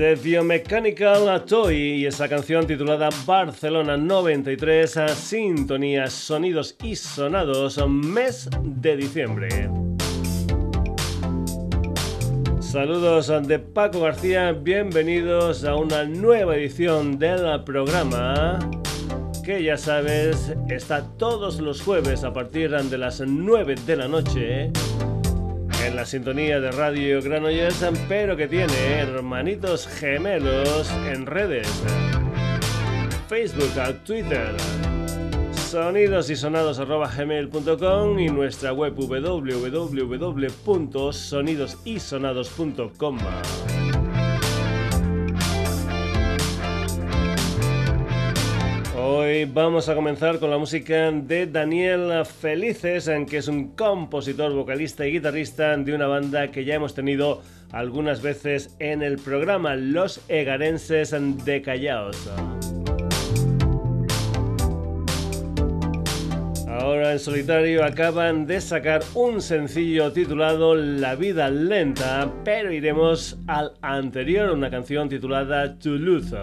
de Biomechanical Toy y esa canción titulada Barcelona 93 a Sintonías, Sonidos y Sonados, mes de diciembre. Saludos de Paco García, bienvenidos a una nueva edición del programa que ya sabes está todos los jueves a partir de las 9 de la noche en la sintonía de Radio Granollers, pero que tiene hermanitos gemelos en redes. Facebook, Twitter, sonidos y y nuestra web www.sonidosysonados.com. Hoy vamos a comenzar con la música de Daniel Felices, que es un compositor, vocalista y guitarrista de una banda que ya hemos tenido algunas veces en el programa, Los Egarenses de Callaos. Ahora en solitario acaban de sacar un sencillo titulado La vida lenta, pero iremos al anterior, una canción titulada Toulouse.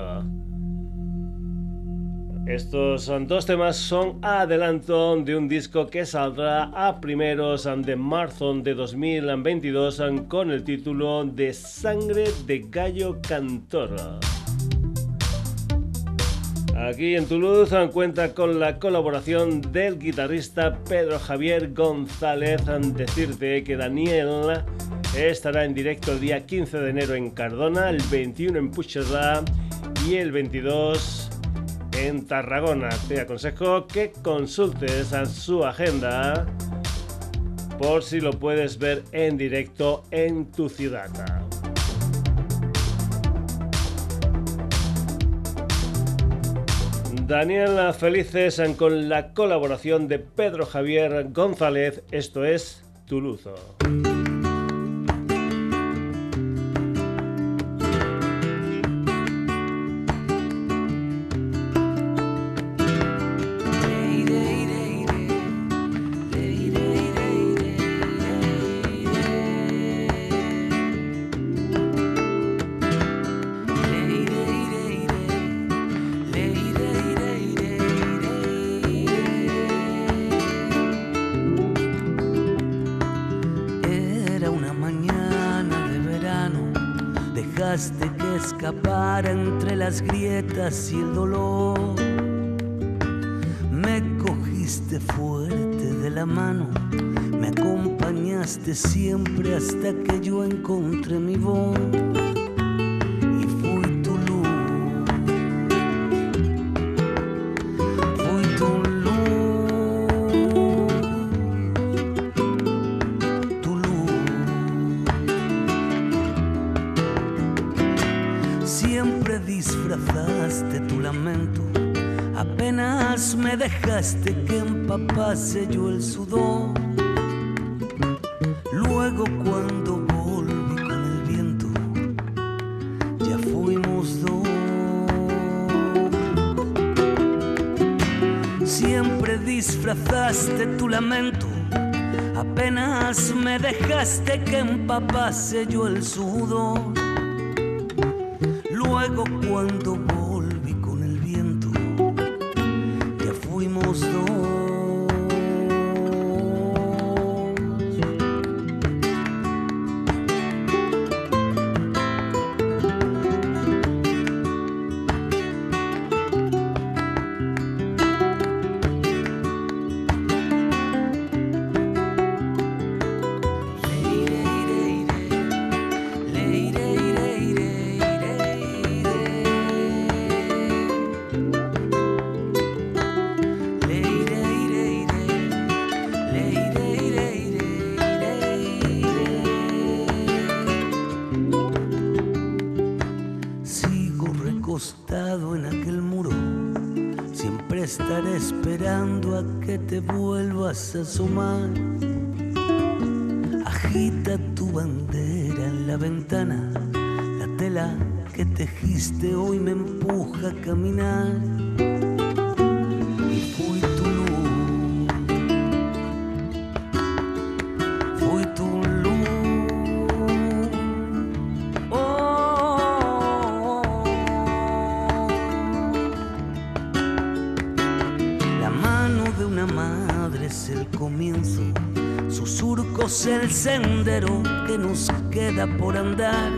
Estos dos temas son adelanto de un disco que saldrá a primeros de marzo de 2022 con el título de Sangre de Gallo Cantor. Aquí en Toulouse cuenta con la colaboración del guitarrista Pedro Javier González. Decirte que Daniel estará en directo el día 15 de enero en Cardona, el 21 en Puigcerdá y el 22 en Tarragona. Te aconsejo que consultes a su agenda por si lo puedes ver en directo en tu ciudad. Daniela Felices con la colaboración de Pedro Javier González, esto es Tuluzo. Y el dolor. Me cogiste fuerte de la mano, me acompañaste siempre hasta que yo encontré mi voz. Dejaste que empapase yo el sudor. Luego cuando volví con el viento, ya fuimos dos. Siempre disfrazaste tu lamento, apenas me dejaste que empapase yo el sudor. A asomar. Agita tu bandera en la ventana. La tela que tejiste hoy me empuja a caminar. Sendero que nos queda por andar.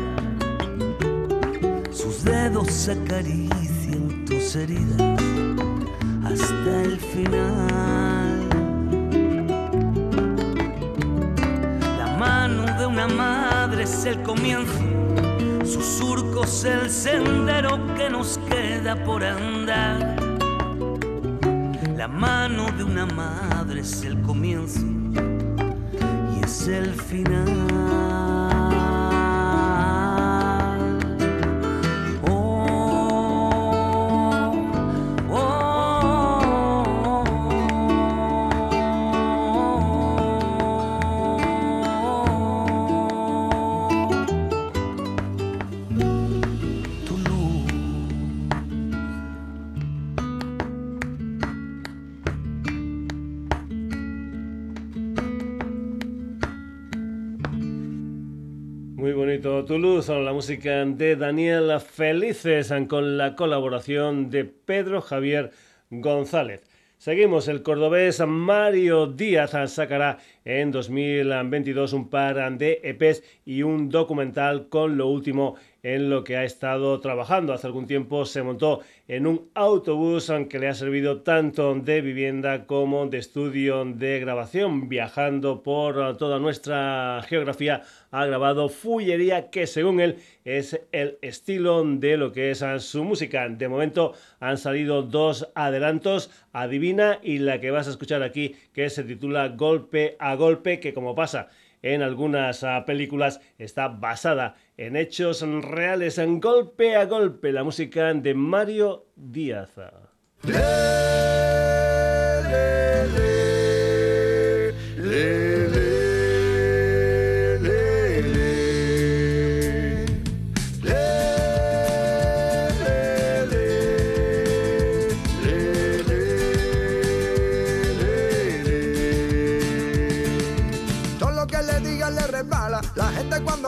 Sus dedos acarician tus heridas hasta el final. La mano de una madre es el comienzo. Sus surcos el sendero que nos queda por andar la mano de una madre es el comienzo es el final. Son la música de Daniel Felices con la colaboración de Pedro Javier González. Seguimos, el cordobés Mario Díaz sacará en 2022 un par de EPs y un documental con lo último en lo que ha estado trabajando. Hace algún tiempo se montó en un autobús que le ha servido tanto de vivienda como de estudio de grabación. Viajando por toda nuestra geografía ha grabado Fullería que según él es el estilo de lo que es su música. De momento han salido dos adelantos, Adivina y la que vas a escuchar aquí que se titula Golpe a Golpe que como pasa en algunas ah, películas está basada en hechos reales, en golpe a golpe, la música de Mario Díaz.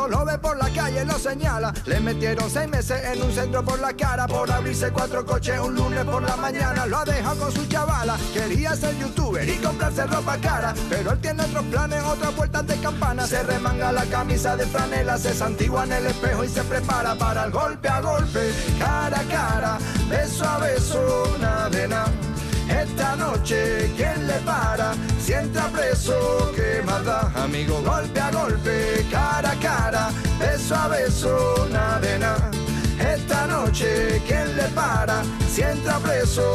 Lo señala. Le metieron seis meses en un centro por la cara por abrirse cuatro coches un lunes por la mañana. Lo ha dejado con su chavala. Quería ser youtuber y comprarse ropa cara. Pero él tiene otros planes, otras vueltas de campana. Se remanga la camisa de franela, se santigua en el espejo y se prepara para el golpe a golpe, cara a cara, beso a beso, nada nada. Esta noche, ¿quién le para? Si entra preso, ¿qué mata? Amigo, golpe a golpe, cara a cara, beso a beso, nada. Esta noche, ¿quién le para? Si entra preso.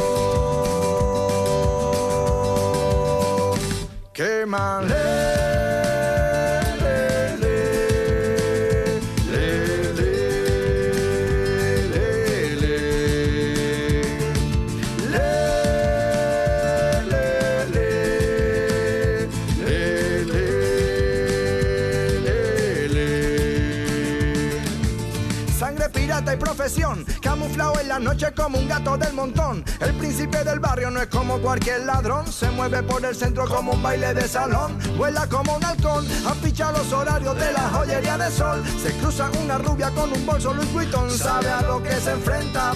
Qué. Camuflado en la noche como un gato del montón. El príncipe del barrio no es como cualquier ladrón, se mueve por el centro como un baile de salón, vuela como un halcón, apicha los horarios de la joyería de sol. Se cruza una rubia con un bolso Louis Vuitton, sabe a lo que se enfrenta.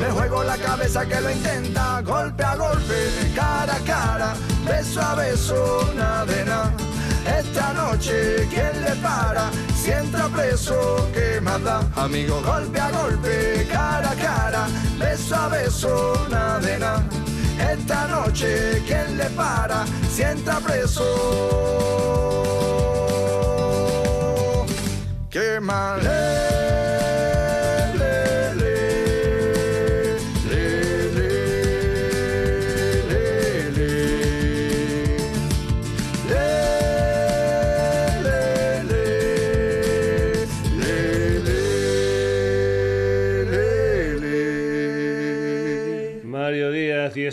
Me juego la cabeza que lo intenta, golpe a golpe, cara a cara, beso a beso, nada de. Esta noche, ¿quién le para? Si entra preso, ¿qué manda? Amigo, golpe a golpe, cara a cara, beso a beso, nada de nada. Esta noche, ¿quién le para? Si entra preso. ¿Qué mal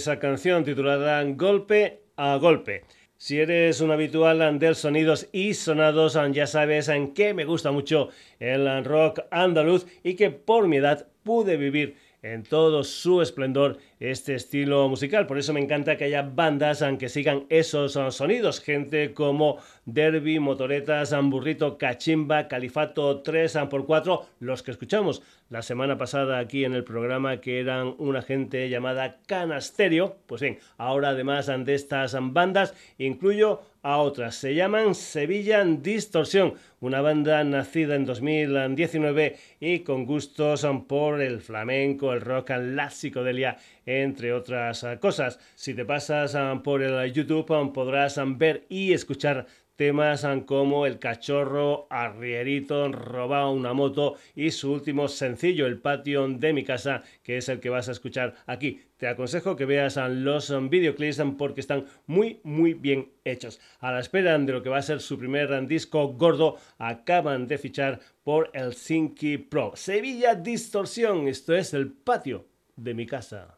esa canción titulada Golpe a Golpe. Si eres un habitual del sonidos y sonados, ya sabes en qué me gusta mucho el rock andaluz y que por mi edad pude vivir en todo su esplendor este estilo musical. Por eso me encanta que haya bandas que sigan esos sonidos. Gente como Derby, Motoretas, Burrito, Cachimba, Califato 3x4, los que escuchamos la semana pasada aquí en el programa que eran una gente llamada Canasterio. Pues bien, ahora además de estas bandas incluyo a otras. Se llaman Sevilla Distorsión, una banda nacida en 2019 y con gustos por el flamenco, el rock, la psicodelia, entre otras cosas. Si te pasas por el YouTube podrás ver y escuchar temas como El cachorro, Arrierito, Robado una moto y su último sencillo, El patio de mi casa, que es el que vas a escuchar aquí. Te aconsejo que veas los videoclips porque están muy, muy bien hechos. A la espera de lo que va a ser su primer disco gordo, acaban de fichar por el Sinky Pro. Sevilla Distorsión, esto es el patio de mi casa.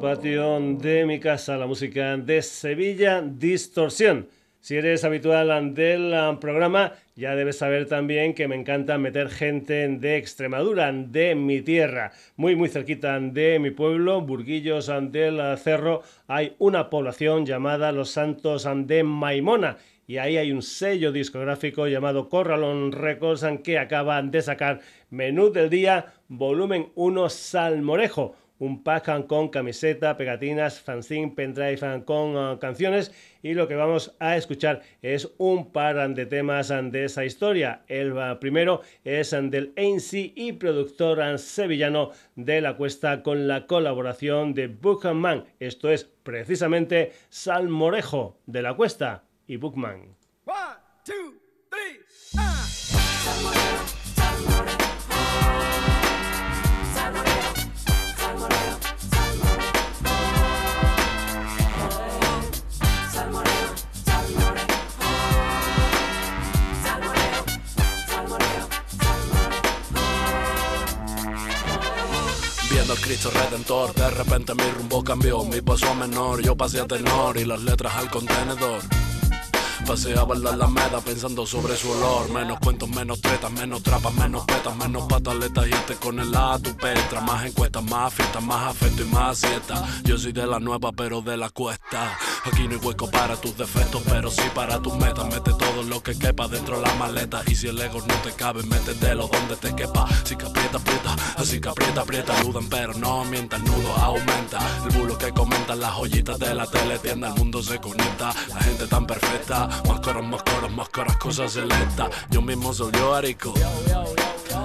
Patio de mi casa, la música de Sevilla Distorsión. Si eres habitual del programa, ya debes saber también que me encanta meter gente de Extremadura, de mi tierra, muy muy cerquita de mi pueblo, Burguillos del Cerro, hay una población llamada Los Santos de Maimona. Y ahí hay un sello discográfico llamado Corralón Records que acaban de sacar Menú del Día, volumen 1 Salmorejo un pack con camiseta, pegatinas, fanzine, pendrive con uh, canciones y lo que vamos a escuchar es un par de temas de esa historia. El uh, primero es del ANC y productor sevillano de la cuesta con la colaboración de Bookman. Esto es precisamente Salmorejo de la cuesta y Bookman. El Cristo Redentor. De repente mi rumbo cambió, mi paso a menor, yo pasé a tenor y las letras al contenedor. Pasé a bailar la meda pensando sobre su olor. Menos cuentos, menos tretas, menos trapas, menos petas, menos pataletas y este con el A tu petra. Más encuestas, más fiestas, más afecto y más siesta. Yo soy de la nueva, pero de la cuesta. Aquí no hay hueco para tus defectos, pero sí para tus metas. Mete todo lo que quepa dentro de la maleta. Y si el ego no te cabe, métetelo donde te quepa. Si que aprieta, aprieta, así que aprieta, aprieta. Dudan, pero no mienta, el nudo aumenta. El bulo que comentan las joyitas de la tele tienda, el mundo se conecta. La gente tan perfecta más caras, más caras, más caras, cosas selectas. Yo mismo soy yo, Arico.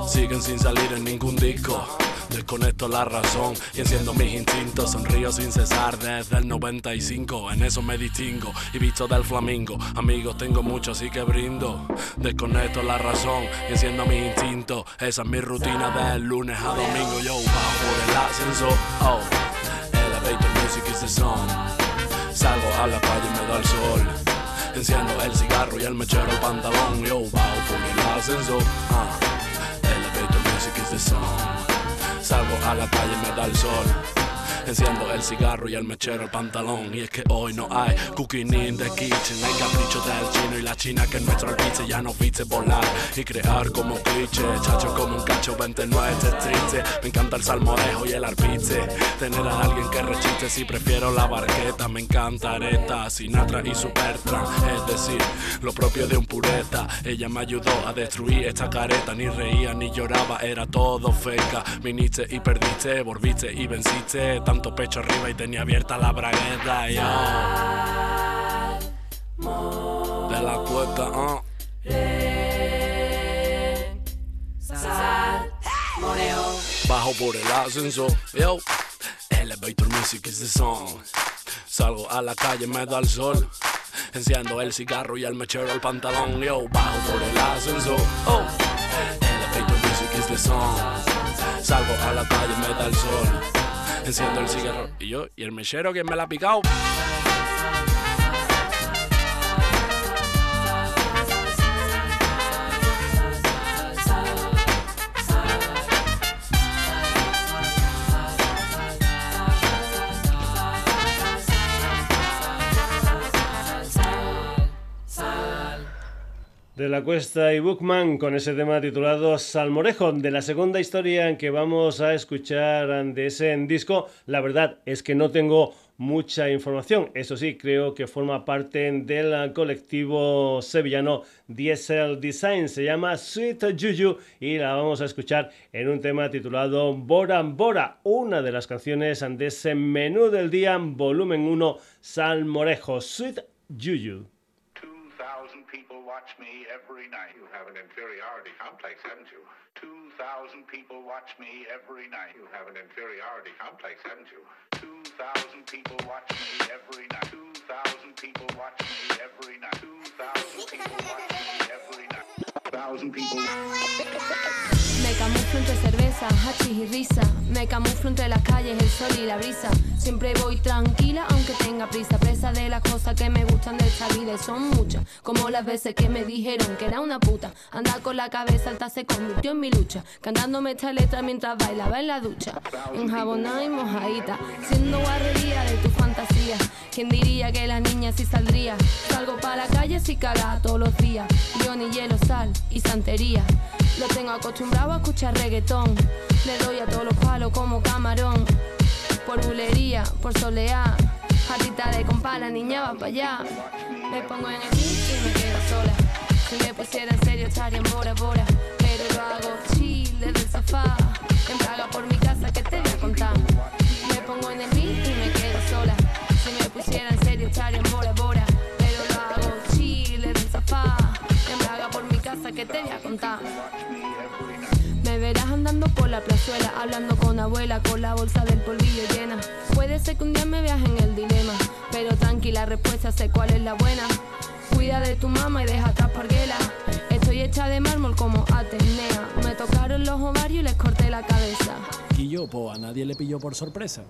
Siguen sin salir en ningún disco. Desconecto la razón y enciendo mis instintos. Sonrío sin cesar desde el 95. En eso me distingo y visto del flamingo. Amigos tengo muchos, así que brindo. Desconecto la razón y enciendo mis instintos. Esa es mi rutina del lunes a domingo. Yo bajo por el ascensor. Oh, elevator music is the song. Salgo a la calle y me da el sol. El cigarro y el mechero pantalón. Yo bajo por el ascensor. Uh, elevator music is the song. Salgo a la calle y me da el sol. Enciendo el cigarro y el mechero el pantalón. Y es que hoy no hay cooking in the kitchen. Hay capricho del chino y la china que nuestro alpice ya no viste volar y crear como cliché. Chacho como un cacho 29 es triste. Me encanta el salmorejo y el arpice. Tener a alguien que rechiste si prefiero la barqueta. Me encanta Areta, Sinatra y Supertramp. Es decir, lo propio de un pureta. Ella me ayudó a destruir esta careta. Ni reía ni lloraba, era todo feca. Viniste y perdiste, volviste y venciste tanto pecho arriba y tenía abierta la bragueta. Yo. De la cuesta, uh. Bajo por el ascensor, yo. Elevator music is the song. Salgo a la calle, me da el sol. Enciendo el cigarro y el mechero el pantalón, yo. Bajo por el ascensor, oh. Elevator music is the song. Salgo a la calle, me da el sol. Enciendo el cigarro. Y yo, y el mechero, ¿quién me la ha picado? De la Cuesta y Bookman con ese tema titulado Salmorejo. De la segunda historia en que vamos a escuchar de ese disco, la verdad es que no tengo mucha información. Eso sí, creo que forma parte del colectivo sevillano Diesel Design. Se llama Sweet Juju y la vamos a escuchar en un tema titulado Bora Bora, una de las canciones de ese menú del día, volumen 1, Salmorejo, Sweet Juju. Watch me every night. You have an inferiority complex, haven't you? 2,000 people watch me every night. You have an inferiority complex, haven't you? 2,000 people watch me every night. 2,000 people watch me every night. 2,000 people watch me every night. 1,000 people. Me camuflo entre cerveza pizza, hachis y risa. Me camuflo entre las calles, el sol y la brisa. Siempre voy tranquila, aunque tenga prisa. Presa de las cosas que me gustan de esta vida y son muchas. Como las veces que me dijeron que era una puta. Andar con la cabeza alta se convirtió en mi lucha. Cantándome esta letra mientras bailaba en la ducha. Enjabonada y mojadita, siendo guarrería de tu fantasía. ¿Quién diría que la niña sí saldría? Salgo para la calle si caga todos los días. Yo ni hielo, sal y santería. Lo tengo acostumbrado a escuchar reggaetón. Le doy a todos los palos como camarón. Por bulería, por soleá. Jarrita de compa, la niña va para allá. Me pongo en el beat y me quedo sola. Si me pusiera en serio estaría en Bora Bora. Pero lo hago chill desde el sofá. En Praga por mi casa que te voy a contar. Me pongo en el beat y me quedo sola. Si me pusiera en serio estaría en Bora Bora. Pero lo hago chill desde el sofá. En Praga por mi casa que te voy a contar. Por la plazuela, hablando con abuela, con la bolsa del polvillo llena. Puede ser que un día me veas en el dilema, pero tranquila, respuesta sé cuál es la buena. Cuida de tu mamá y deja atrás parguela. Estoy hecha de mármol como Atenea. Me tocaron los ovarios y les corté la cabeza. Y yo, po, a nadie le pilló por sorpresa.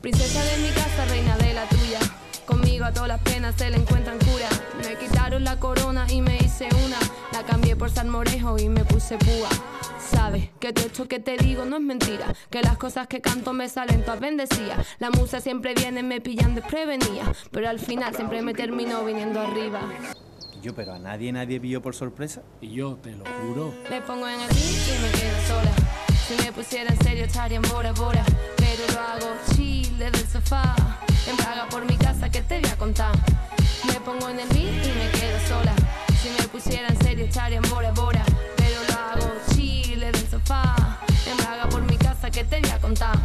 Princesa de mi casa, reina de la tuya. Conmigo a todas las penas se le encuentran cura. Me quitaron la corona y me hice una. La cambié por salmorejo y me puse púa. Sabes que todo esto que te digo no es mentira. Que las cosas que canto me salen todas bendecidas. La musa siempre viene, me pillan desprevenida. Pero al final siempre me termino viniendo arriba. Yo, pero a nadie, nadie pilló por sorpresa. Y yo, te lo juro. Me pongo en el y me quedo sola. Si me pusiera en serio estaría en Bora Bora. Pero lo hago chill desde el sofá. En Praga por mi casa que te voy a contar. Me pongo en el beat y me quedo sola. Si me pusiera en serio estaría en Bora Bora. Pero lo hago chill desde el sofá. En Praga por mi casa que te voy a contar.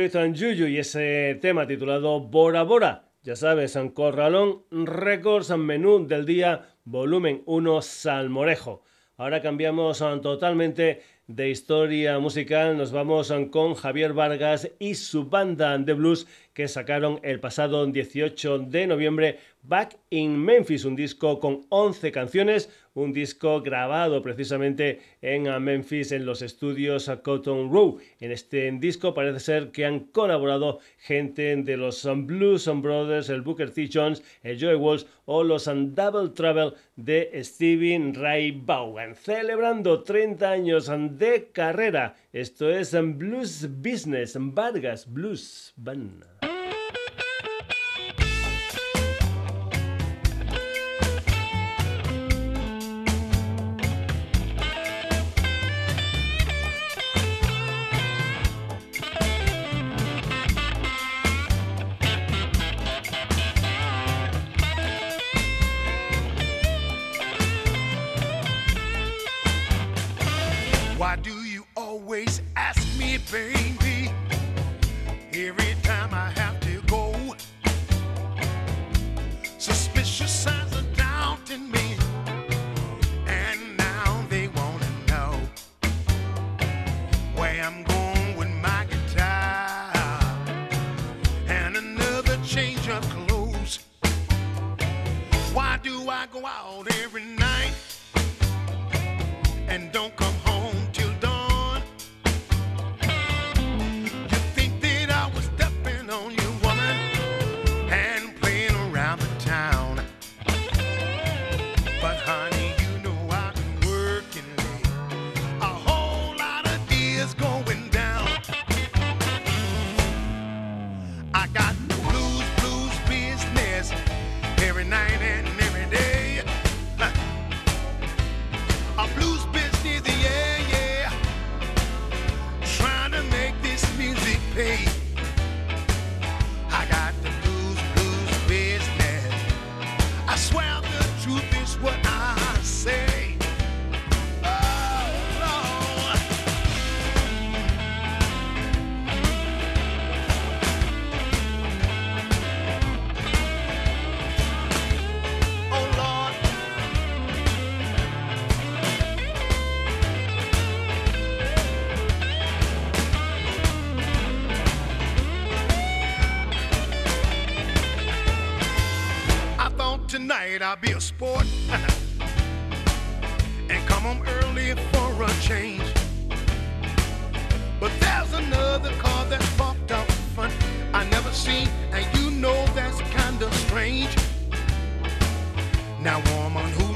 Y ese tema titulado Bora Bora. Ya sabes, en Corralón Records, menú del día, volumen 1, Salmorejo. Ahora cambiamos ah, totalmente de historia musical. Nos vamos ah, con Javier Vargas y su banda de blues que sacaron el pasado 18 de noviembre Back in Memphis, un disco con 11 canciones, un disco grabado precisamente en ah, Memphis en los estudios ah, Cotton Row. En este disco parece ser que han colaborado gente de los ah, Blues Brothers, el Booker T. Jones, el Joey Walsh o los Double Trouble de Steven Ray Vaughan. Celebrando 30 años de carrera. Esto es Blues Business, Vargas Blues Band. Be a sport and come home early for a change. But there's another car that's parked out front I never seen, and you know that's kinda strange. Now, woman, who's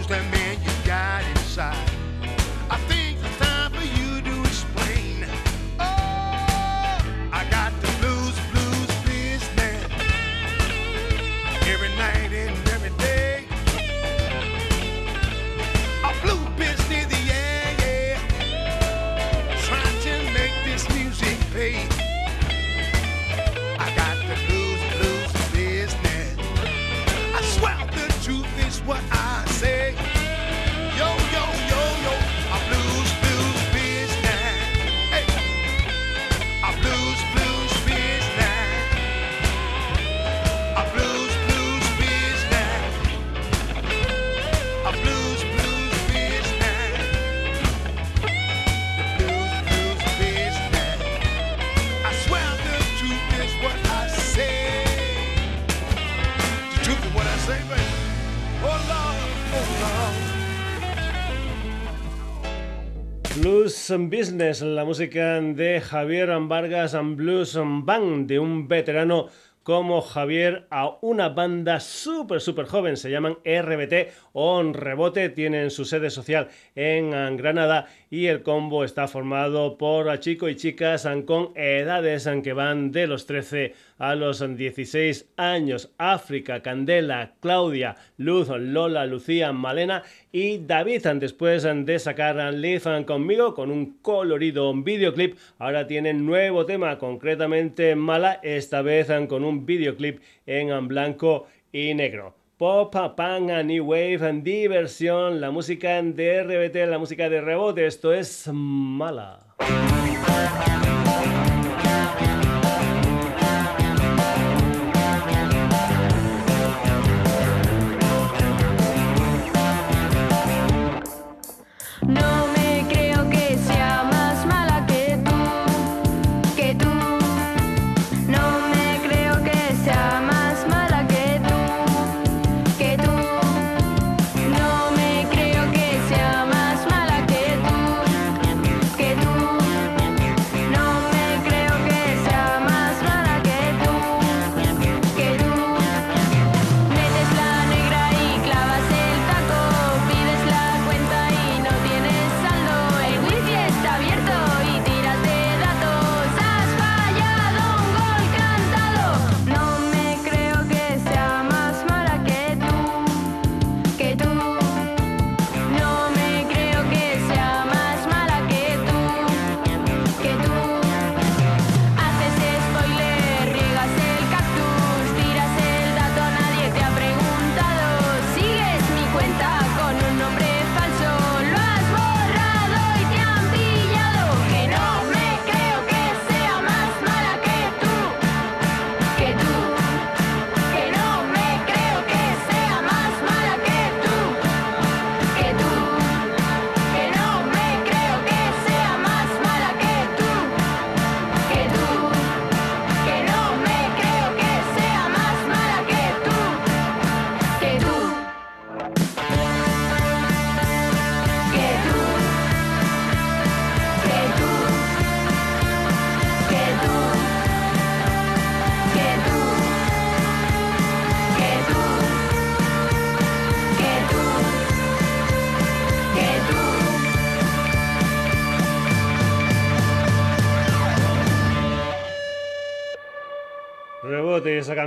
Business, la música de Javier Vargas and Blues Band, de un veterano como Javier a una banda súper, súper joven. Se llaman RBT On Rebote. Tienen su sede social en Granada y el combo está formado por chicos y chicas con edades que van de los 13 a los 16 años. África, Candela, Claudia, Luz, Lola, Lucía, Malena y David. Después de sacar Live conmigo con un colorido videoclip, ahora tienen nuevo tema, concretamente Mala, esta vez con un videoclip en blanco y negro. Pop, Punk, New Wave, diversión, la música de RBT, la música de rebote, esto es Mala.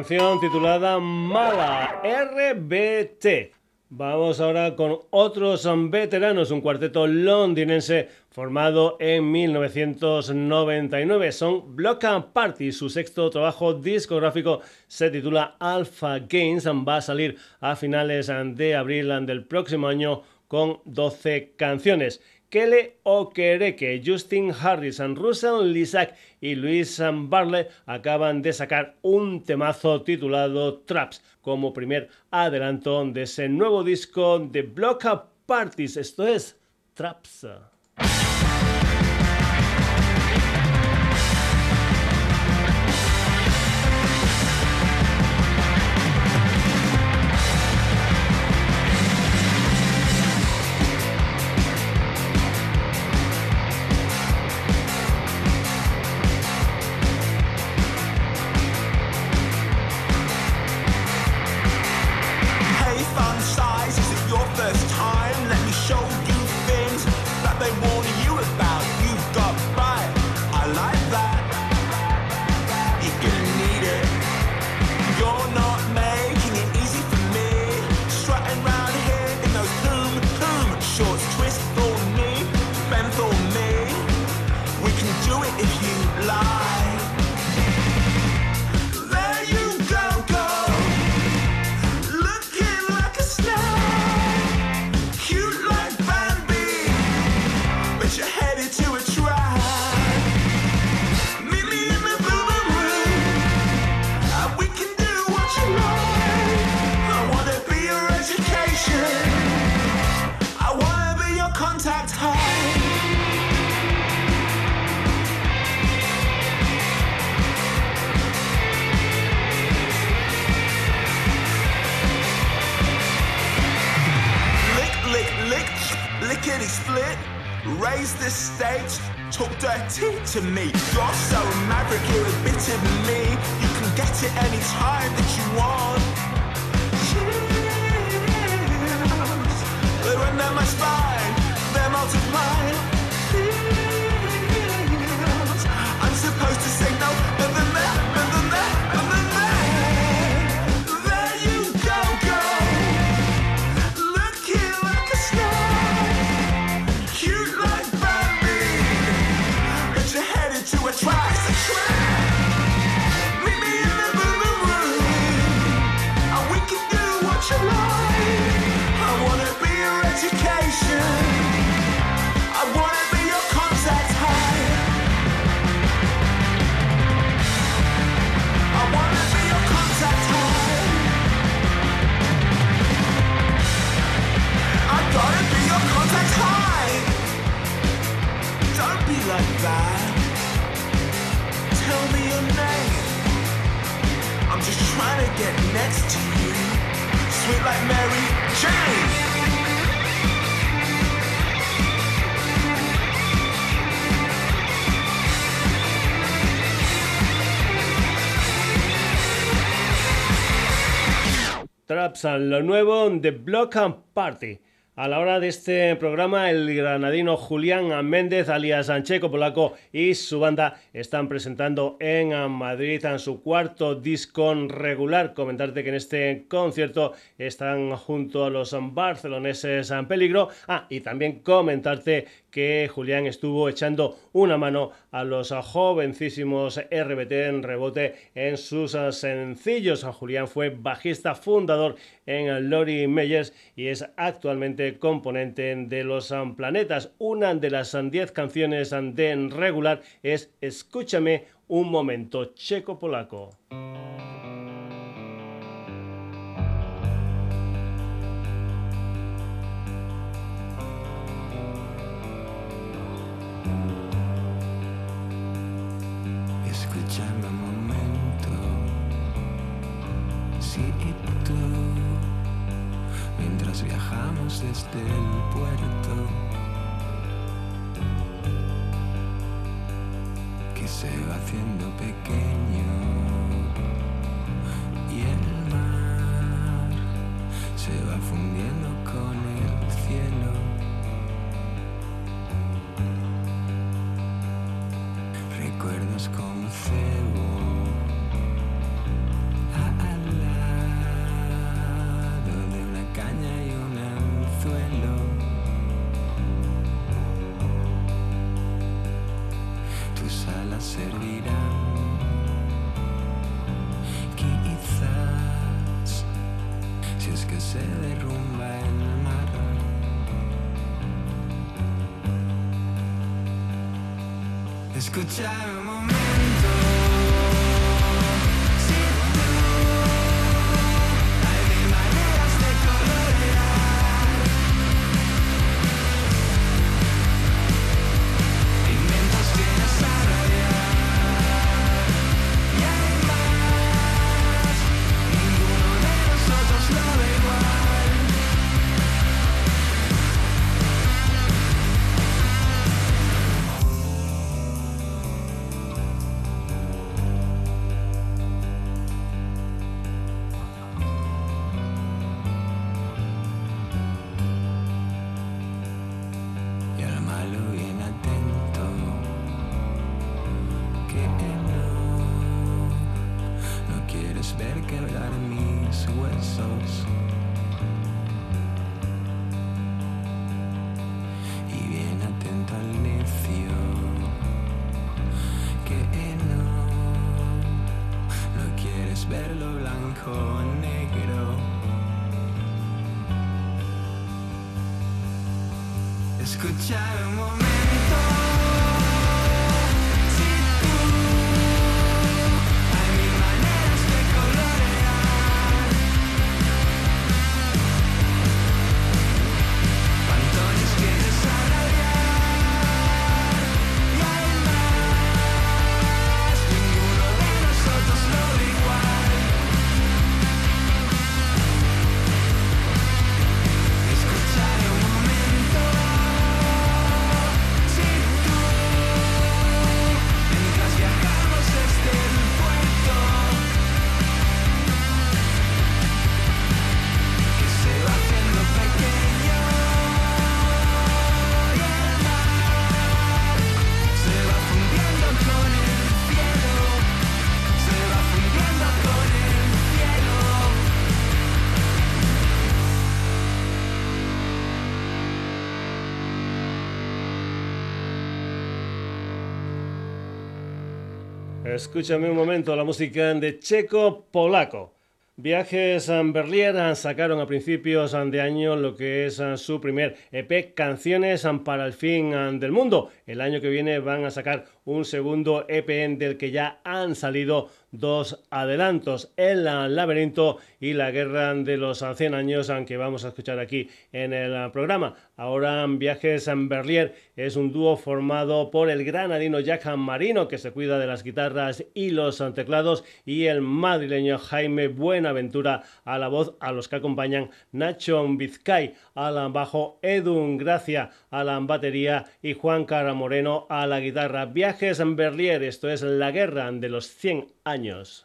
Titulada Mala, RBT. Vamos ahora con otros veteranos, un cuarteto londinense formado en 1999. Son Block and Party, su sexto trabajo discográfico se titula Alpha Games, va a salir a finales de abril del próximo año con 12 canciones. Kele Okereke, Justin Harrison, Russell Lisak y Luis Barley acaban de sacar un temazo titulado Traps como primer adelanto de ese nuevo disco de Block Parties. Esto es Traps. To me. Traps, lo nuevo de Block and Party. A la hora de este programa, el granadino Julián Méndez, alias Ancheco Polaco, y su banda están presentando en Madrid en su cuarto disco regular. Comentarte que en este concierto están junto a los barceloneses en peligro. Ah, y también comentarte que Julián estuvo echando una mano a los jovencísimos RBT en rebote en sus sencillos. Julián fue bajista fundador en Lori Meyers y es actualmente componente de los planetas. Una de las 10 canciones de regular es Escúchame un momento checo desde el puerto, que se va haciendo pequeño. Y el mar se va fundiendo con el cielo. Recuerdos como cebo escucharon Escúchame un momento la música de Checo Polaco. Viajes a Berlier sacaron a principios de año lo que es su primer EP Canciones para el fin del mundo. El año que viene van a sacar un segundo EP del que ya han salido dos adelantos, El laberinto y La guerra de los 100 años, aunque vamos a escuchar aquí en el programa. Ahora Viajes en Berlier es un dúo formado por el granadino Jack Marino, que se cuida de las guitarras y los teclados, y el madrileño Jaime Buenaventura a la voz, a los que acompañan Nacho Vizcay al bajo, Edun Gracia a la batería y Juan Cara Moreno a la guitarra. Viajes en Berlier, esto es la guerra de los 100 años.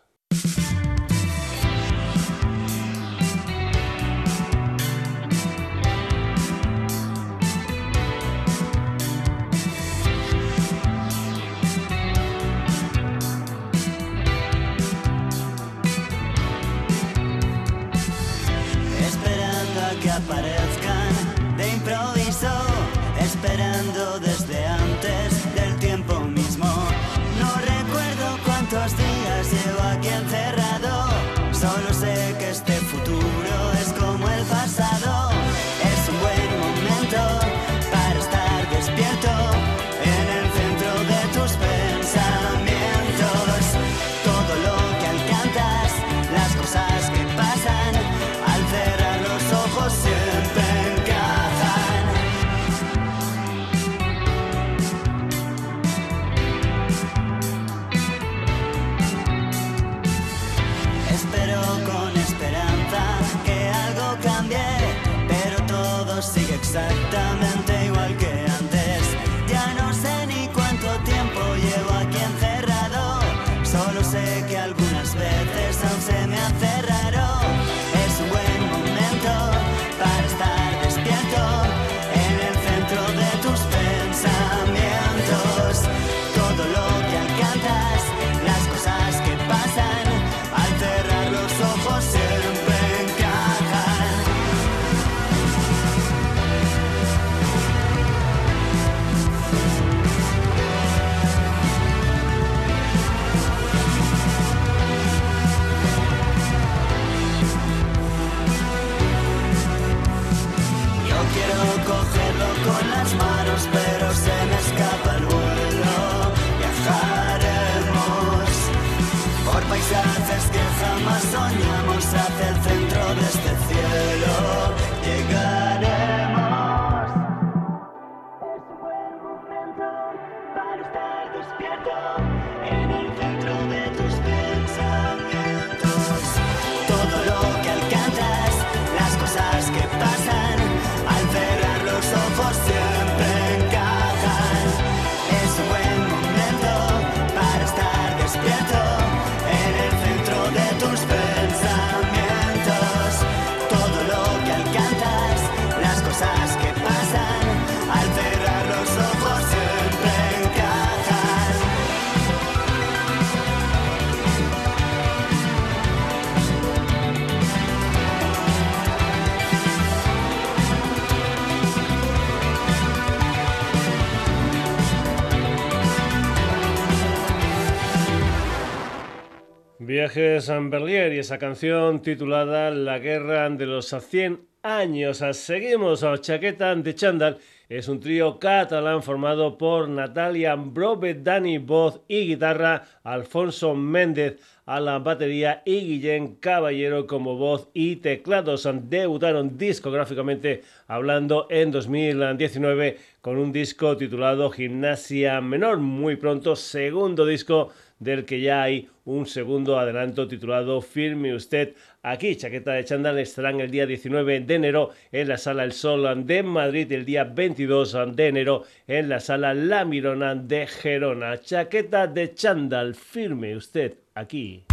Viajes a Berlier y esa canción titulada La guerra de los 100 años. Seguimos a Chaqueta de Chandal. Es un trío catalán formado por Natalia Brobe, Dani voz y guitarra, Alfonso Méndez a la batería y Guillén Caballero como voz y teclados. Debutaron discográficamente hablando en 2019 con un disco titulado Gimnasia Menor. Muy pronto, segundo disco del que ya hay un segundo adelanto titulado Firme Usted. Aquí, Chaqueta de Chandal estarán el día 19 de enero en la Sala El Sol de Madrid, el día 22 de enero en la Sala La Mirona de Gerona. Chaqueta de Chandal, Firme Usted aquí.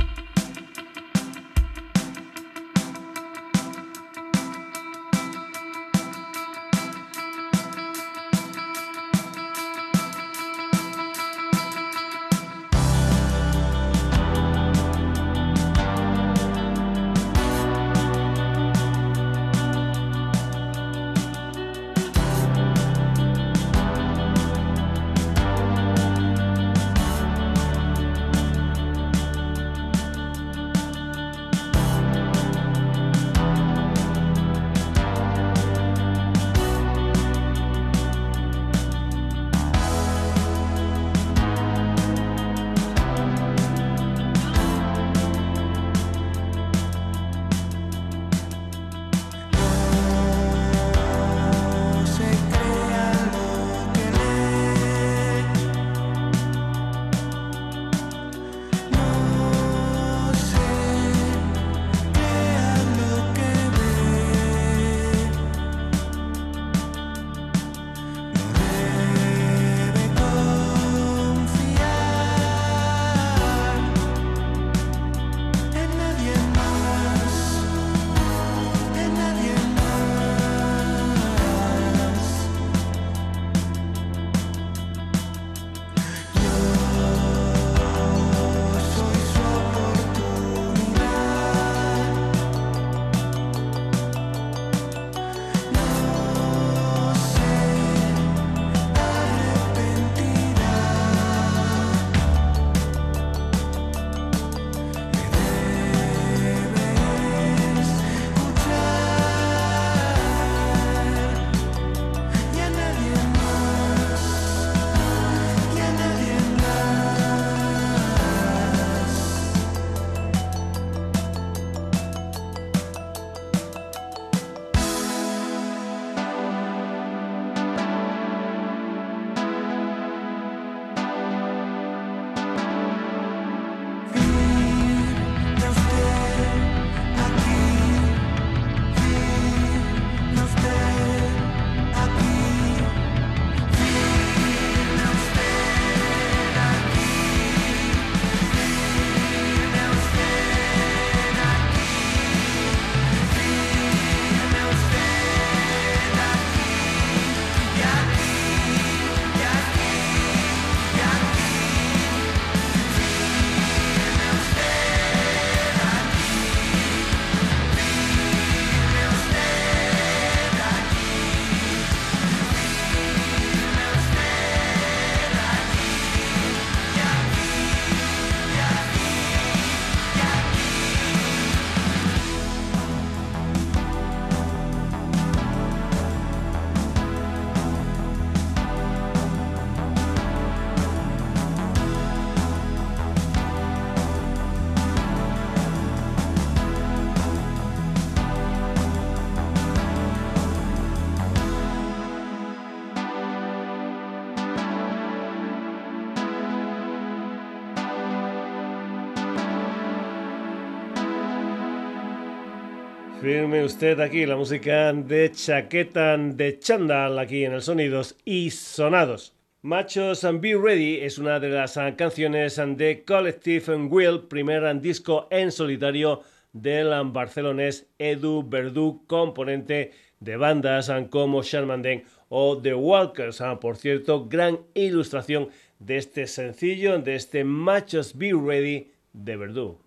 Firme usted aquí la música de Chaqueta de Chandal aquí en el Sonidos y Sonados. Machos and Be Ready es una de las canciones de Collective Will, primer disco en solitario del barcelonés Edu Verdú, componente de bandas como Sharman o The Walkers. Por cierto, gran ilustración de este sencillo, de este Machos Be Ready de Verdú.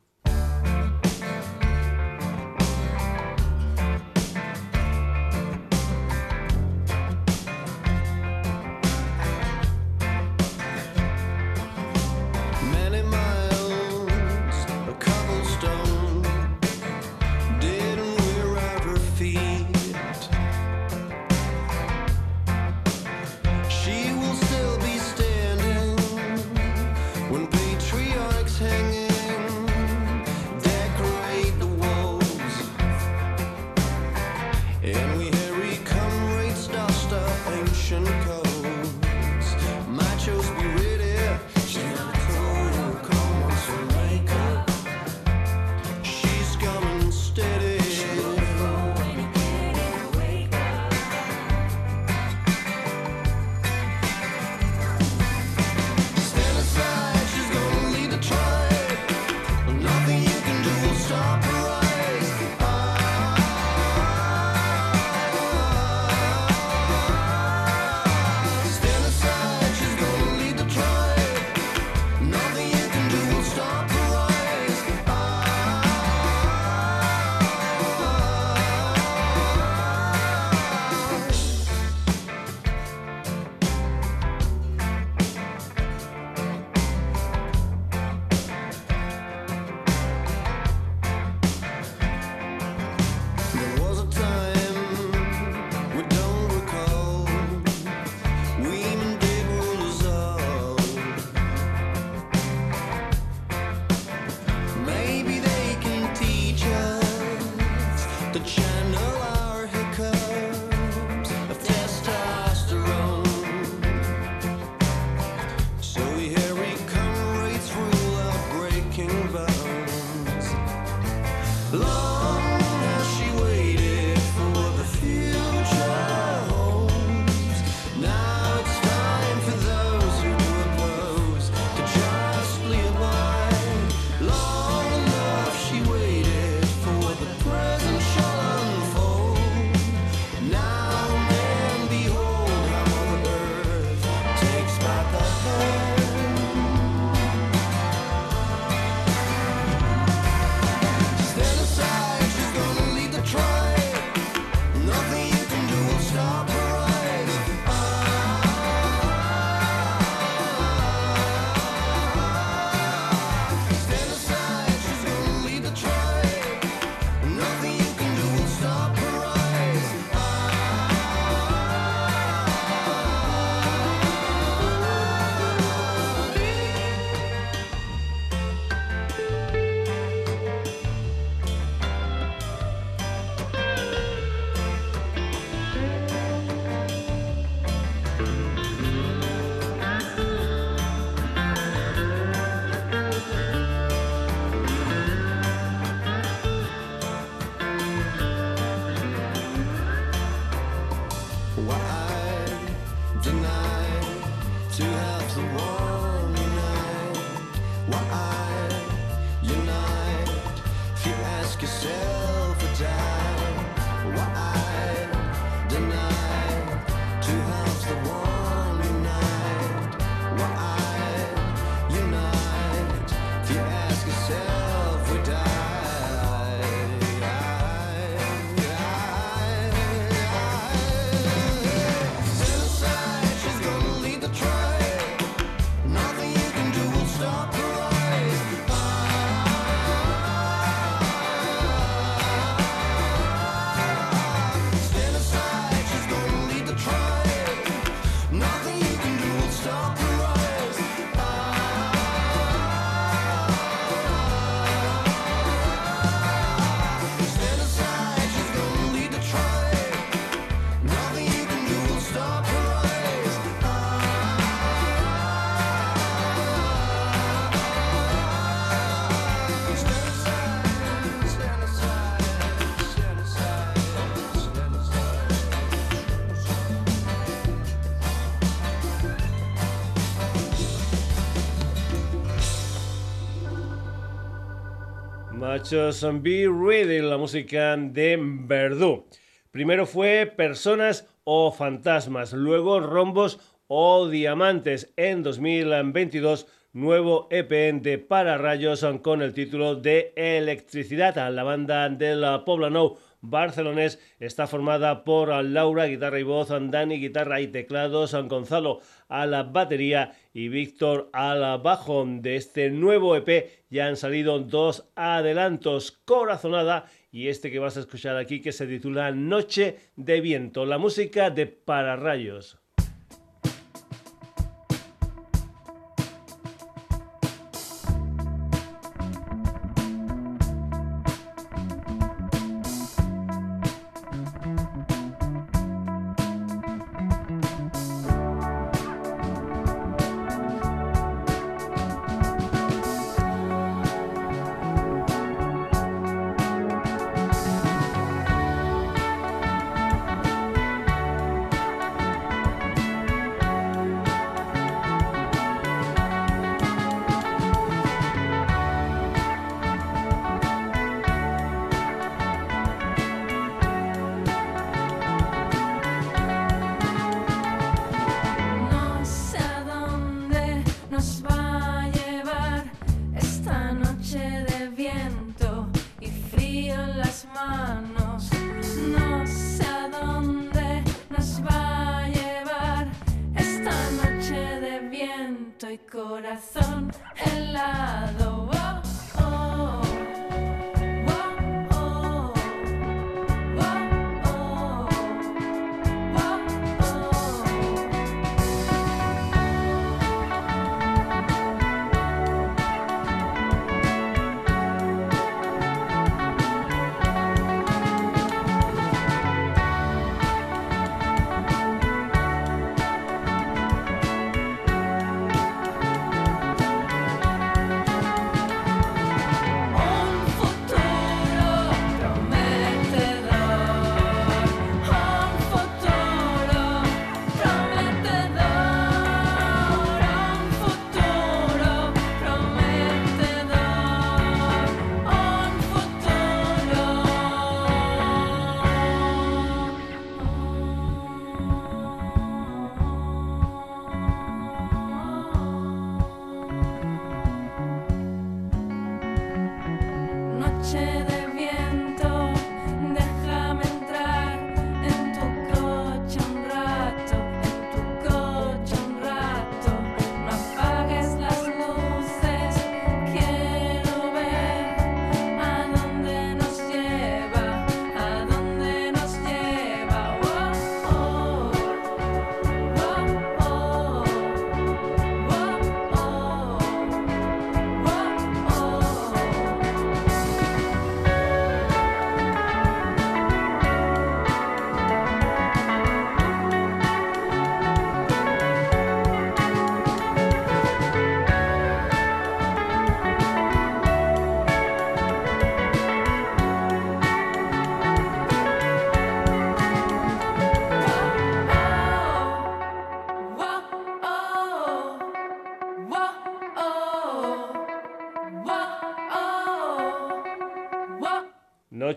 Machos Be Ready, la música de Verdú. Primero fue Personas o Fantasmas, luego Rombos o Diamantes. En 2022, nuevo EP de Pararrayos con el título de Electricidad. La banda de la Poblano barcelonés está formada por Laura, guitarra y voz, Dani, guitarra y teclados, Gonzalo a la batería y Víctor al bajo. De este nuevo EP ya han salido dos adelantos, Corazonada y este que vas a escuchar aquí que se titula Noche de Viento, la música de Pararrayos.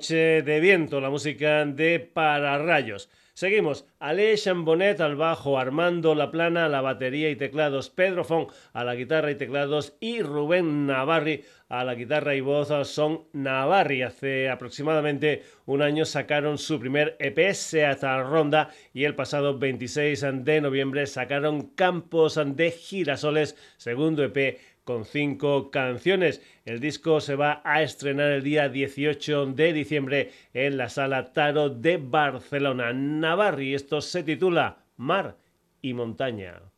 De Viento, la música de Pararrayos. Seguimos, Ale Chambonet al bajo, Armando La Plana a la batería y teclados, Pedro Fon a la guitarra y teclados y Rubén Navarri a la guitarra y voz son Navarri. Hace aproximadamente un año sacaron su primer EP, Seata Ronda, y el pasado 26 de noviembre sacaron Campos de Girasoles, segundo EP con cinco canciones. El disco se va a estrenar el día 18 de diciembre en la sala Taro de Barcelona. Navarri, esto se titula Mar y Montaña.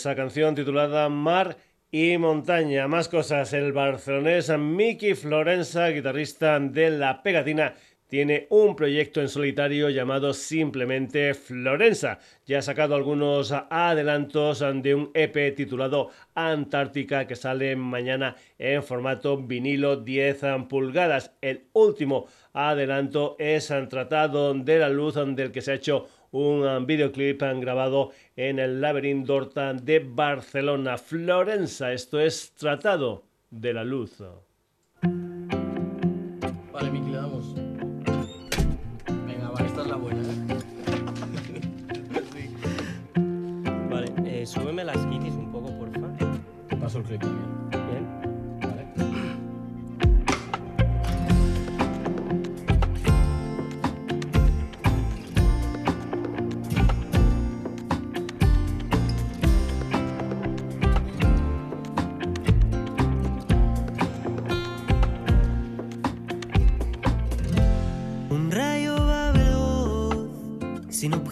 esa canción titulada Mar y Montaña. Más cosas, el barcelonés Miki Florenza, guitarrista de La Pegatina, tiene un proyecto en solitario llamado simplemente Florenza. Ya ha sacado algunos adelantos de un EP titulado Antártica que sale mañana en formato vinilo 10 pulgadas. El último adelanto es Tratado de la Luz del que se ha hecho un videoclip grabado en el laberinto de Barcelona. Florenza, esto es Tratado de la Luz. Vale,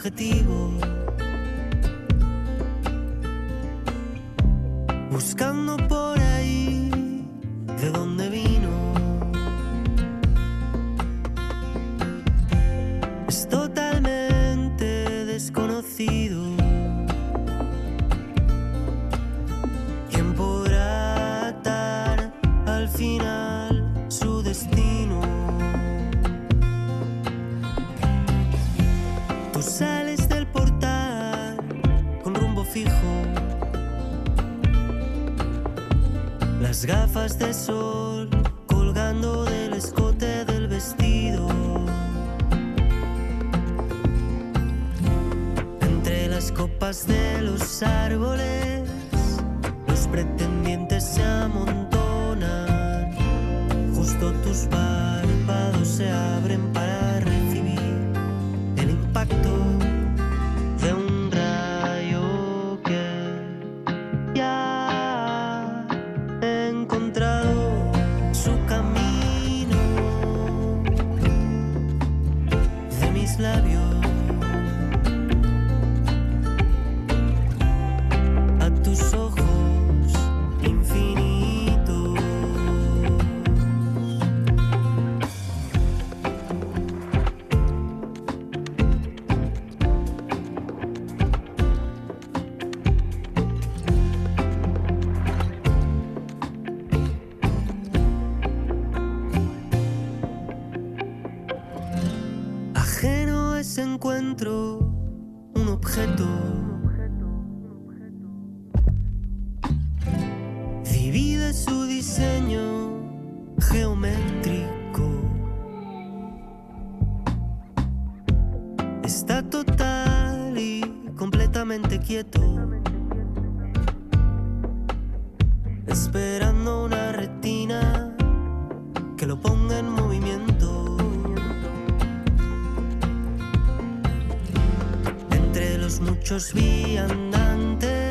objetivo. muchos viandantes.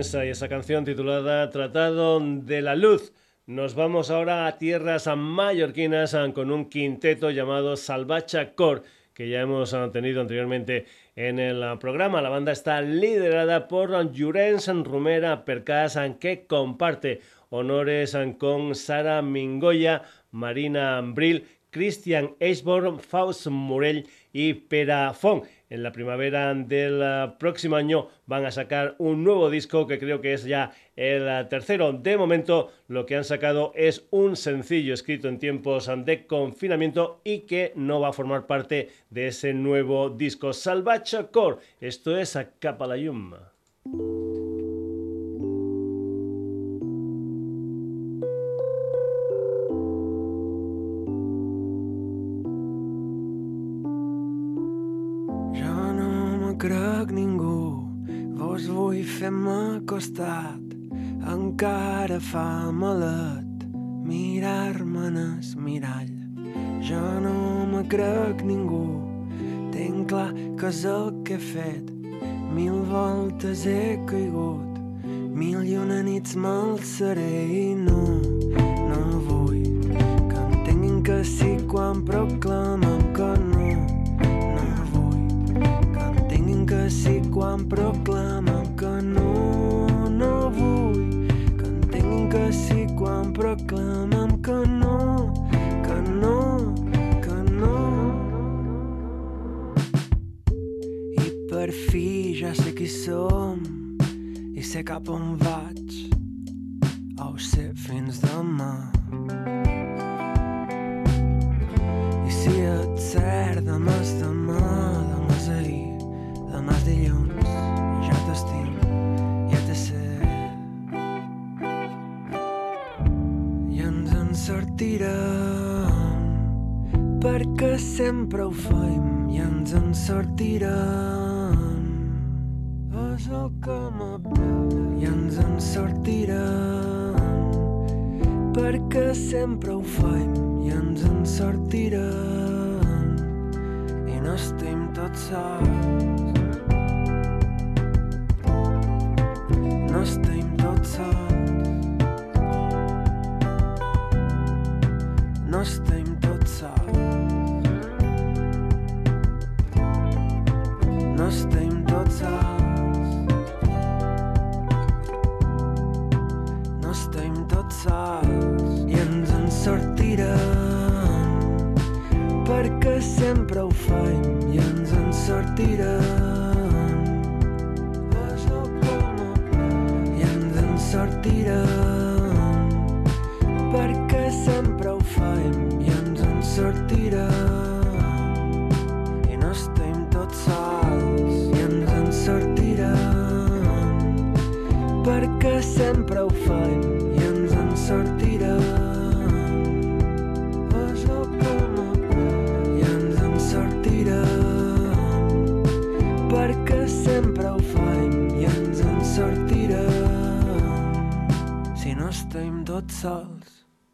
Y esa canción titulada Tratado de la Luz. Nos vamos ahora a tierras mallorquinas ah, con un quinteto llamado Salvacha Cor, que ya hemos ah, tenido anteriormente en el ah, programa. La banda está liderada por Jurens Rumera Percas, que comparte honores con Sara Mingoya, Marina Ambril, Christian Eisborn, Faust Morel y Perafón. En la primavera del eh, próximo año van a sacar un nuevo disco que creo que es ya el eh, tercero. De momento lo que han sacado es un sencillo escrito en tiempos de confinamiento y que no va a formar parte de ese nuevo disco. Salvacha. Esto es a Capalayum. Fem-me costat, encara fa malet mirar-me en el mirall. Jo no me crec ningú, tenc clar que és el que he fet. Mil voltes he caigut, mil i una nits m'alçaré i no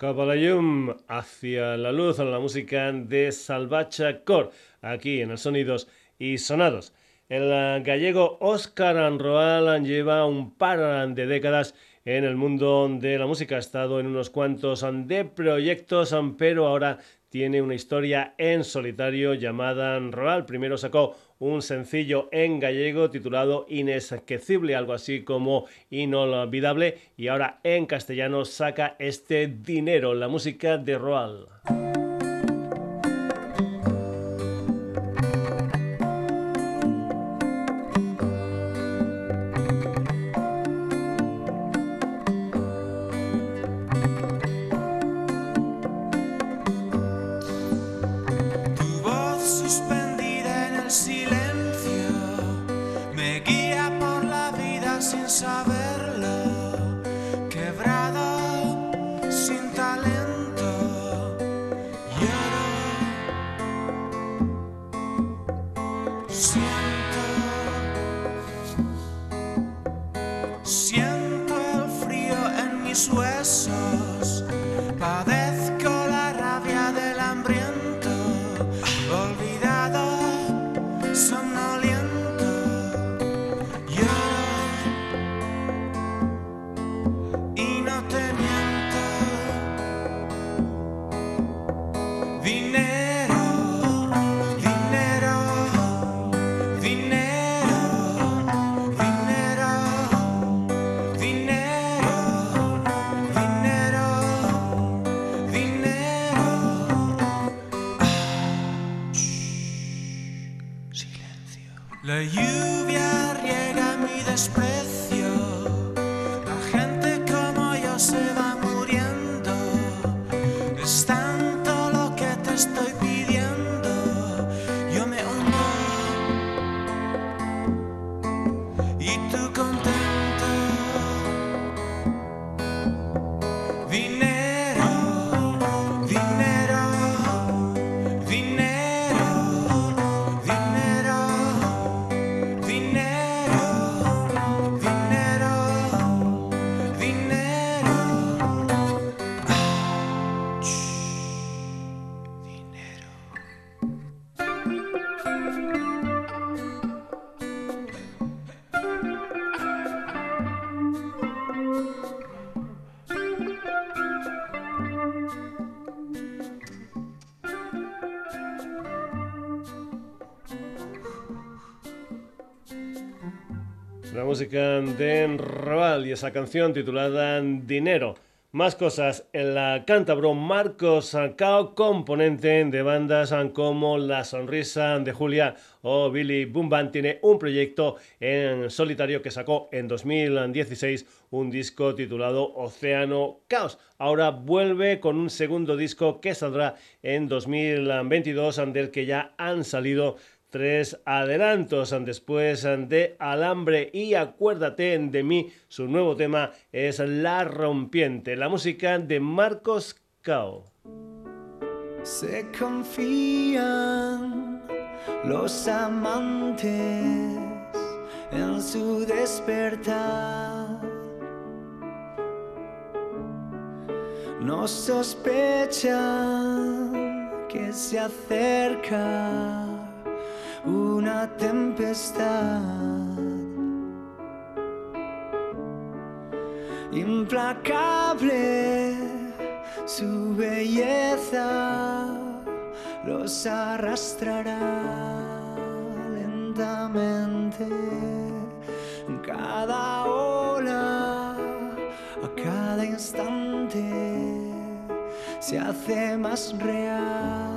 sols Cabalayum hacia la luz, la música de Salvacha Core, aquí en el Sonidos y Sonados. El gallego Oscar Roal lleva un par de décadas en el mundo de la música. Ha estado en unos cuantos de proyectos, pero ahora tiene una historia en solitario llamada Roal. Primero sacó un sencillo en gallego titulado Inesquecible, algo así como Inolvidable, y ahora en castellano saca este dinero, la música de Roal. Música de Raval y esa canción titulada Dinero. Más cosas, en la cántabro Marcos Cao, componente de bandas como La Sonrisa de Julia o Billy Boomban, tiene un proyecto en solitario que sacó en 2016 un disco titulado Océano Caos. Ahora vuelve con un segundo disco que saldrá en 2022, del que ya han salido tres adelantos después de Alambre y Acuérdate de mí. Su nuevo tema es La Rompiente, la música de Marcos Cao. Se confían los amantes en su despertar. No sospechan que se acerca una tempestad. Implacable su belleza los arrastrará lentamente en cada ola, a cada instante se hace más real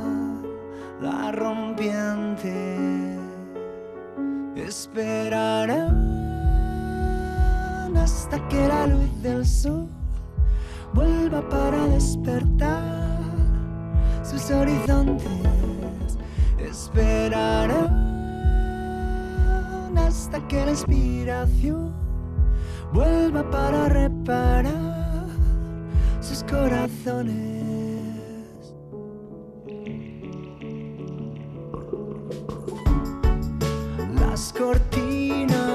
la rompiente. Esperarán hasta que la luz del sol vuelva para despertar sus horizontes. Esperarán hasta que la inspiración vuelva para reparar sus corazones. Las cortinas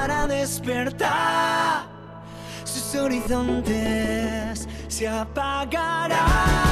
para despertar. Sus horizontes se apagarán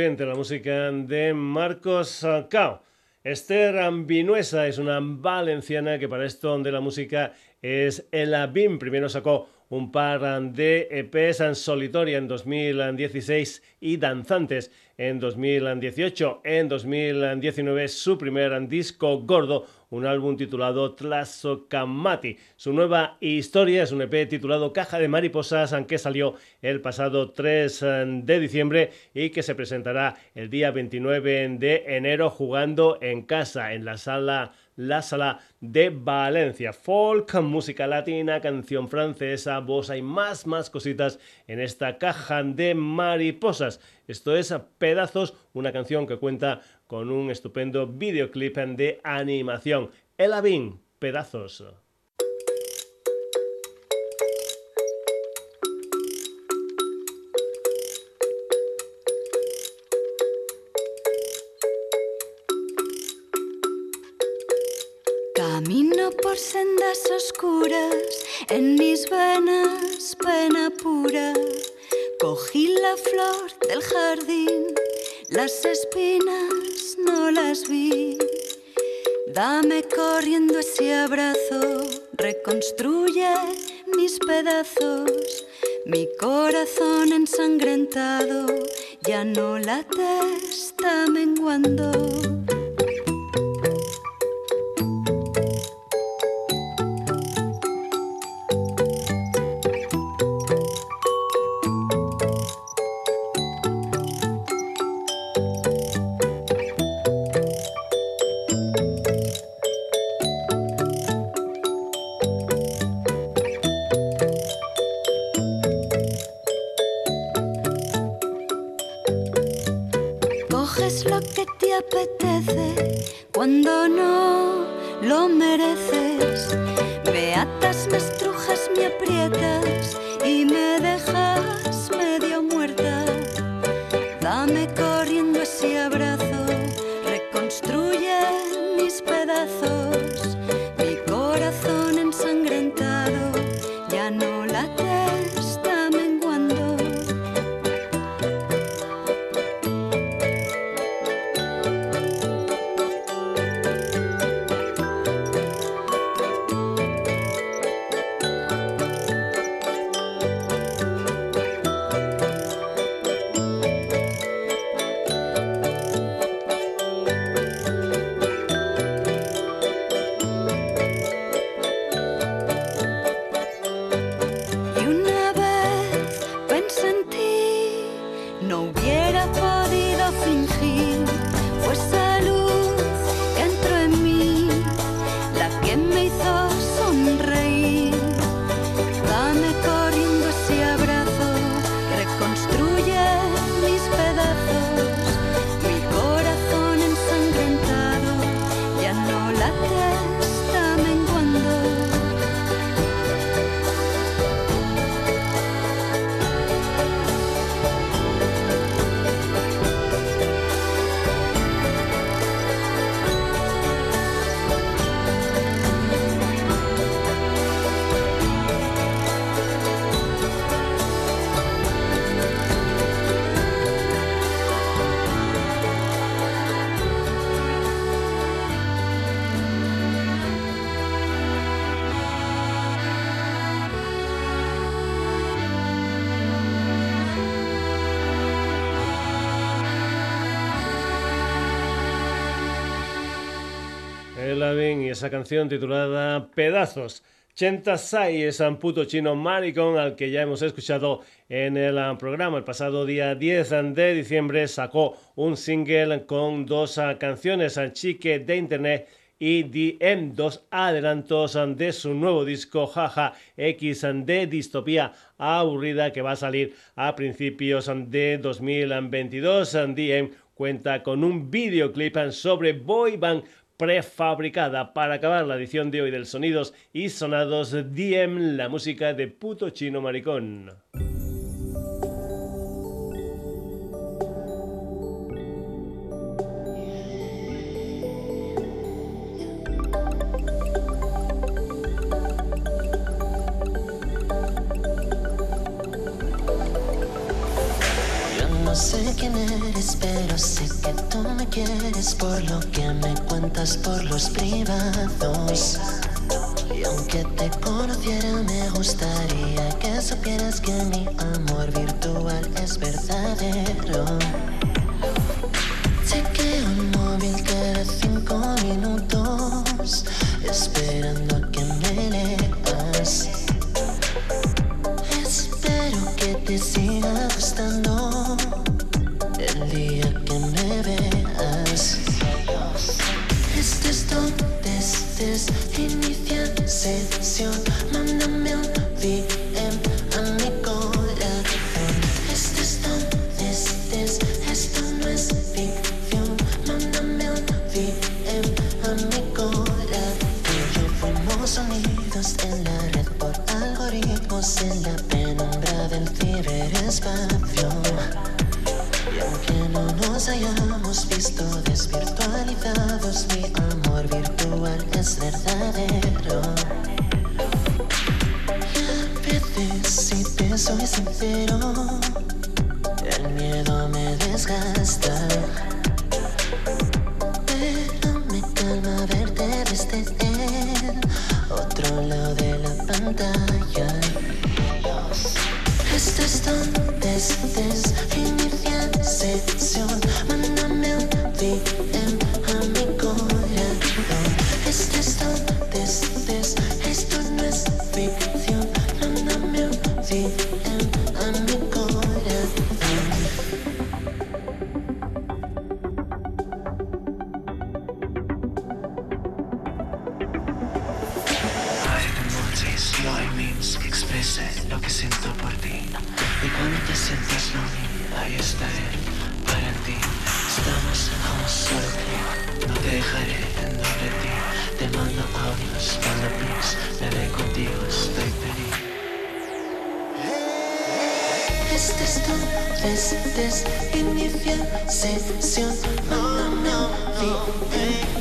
rompiente, la música de Marcos Cao. Esther Vinuesa es una valenciana que para esto de la música es el BIM. Primero sacó un par de EPs en Solitoria en 2016 y Danzantes en 2018. En 2019 su primer disco gordo, un álbum titulado Tlazokamati. Su nueva historia es un EP titulado Caja de Mariposas, aunque salió el pasado 3 de diciembre y que se presentará el día 29 de enero jugando en casa en la sala la Sala de Valencia. Folk, música latina, canción francesa, voz, hay más, más cositas en esta caja de mariposas. Esto es Pedazos, una canción que cuenta con un estupendo videoclip de animación. Elavin, Pedazos. Camino por sendas oscuras, en mis venas pena pura. Cogí la flor del jardín, las espinas no las vi. Dame corriendo ese abrazo, reconstruye mis pedazos. Mi corazón ensangrentado ya no late, está menguando. Esa canción titulada Pedazos. Chenta Sai es un puto chino maricón al que ya hemos escuchado en el programa. El pasado día 10 de diciembre sacó un single con dos canciones, Chique de Internet y DM, dos adelantos de su nuevo disco Jaja X de distopía aburrida que va a salir a principios de 2022. DM cuenta con un videoclip sobre boy band prefabricada para acabar la edición de hoy del Sonidos y Sonados DM, la música de puto chino maricón. sé quién eres, pero sé que tú me quieres por lo que por los privados. Y aunque te conociera, me gustaría que supieras que mi amor virtual es verdadero. Donde estés, inicia sesión, un DM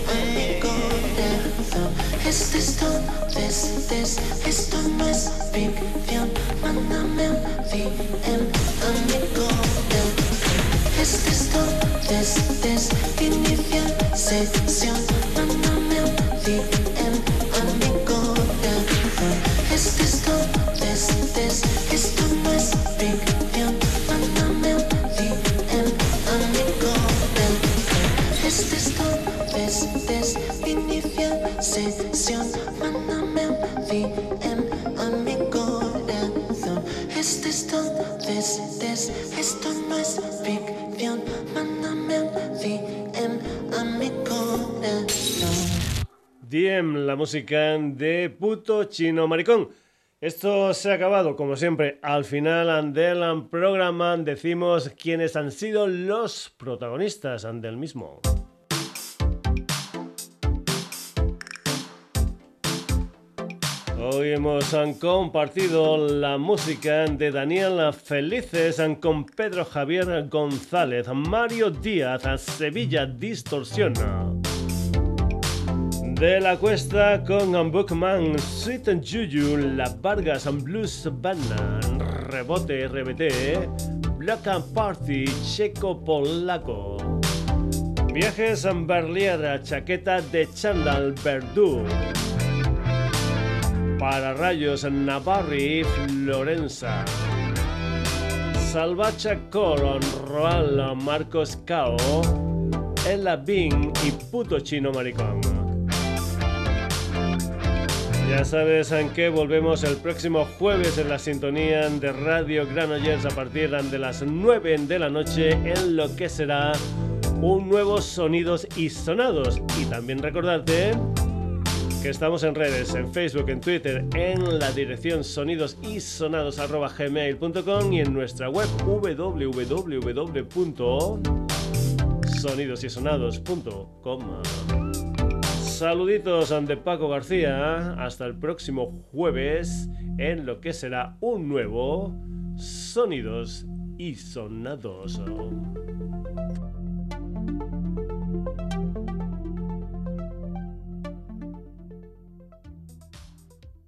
a mi corazón. Es donde estés, esto no es ficción, mándame un DM a mi corazón. Es donde estés, inicia sesión, La música de puto chino maricón. Esto se ha acabado, como siempre, al final del programa decimos quiénes han sido los protagonistas del mismo. Hoy hemos compartido la música de Daniel Felices con Pedro Javier González, Mario Díaz, Sevilla Distorsiona. De la Cuesta con Bookman, Sweet and Juju, La Vargas and Blues Banana, Rebote RBT, Black and Party, Checo Polaco. Viajes en Berlier, Chaqueta de Chandal Verdú. Para Rayos Navarri, Florenza. Salvacha Coron, Roal, Marcos Cao, Ella Bing y Puto Chino Maricón. Ya sabes en qué volvemos el próximo jueves en la sintonía de Radio Granollers a partir de las 9 de la noche en lo que será un nuevo Sonidos y Sonados. Y también recordarte que estamos en redes, en Facebook, en Twitter, en la dirección sonidosisonados.gmail.com y en nuestra web www.sonidosysonados.com. Saluditos ante Paco García. Hasta el próximo jueves en lo que será un nuevo Sonidos y Sonados.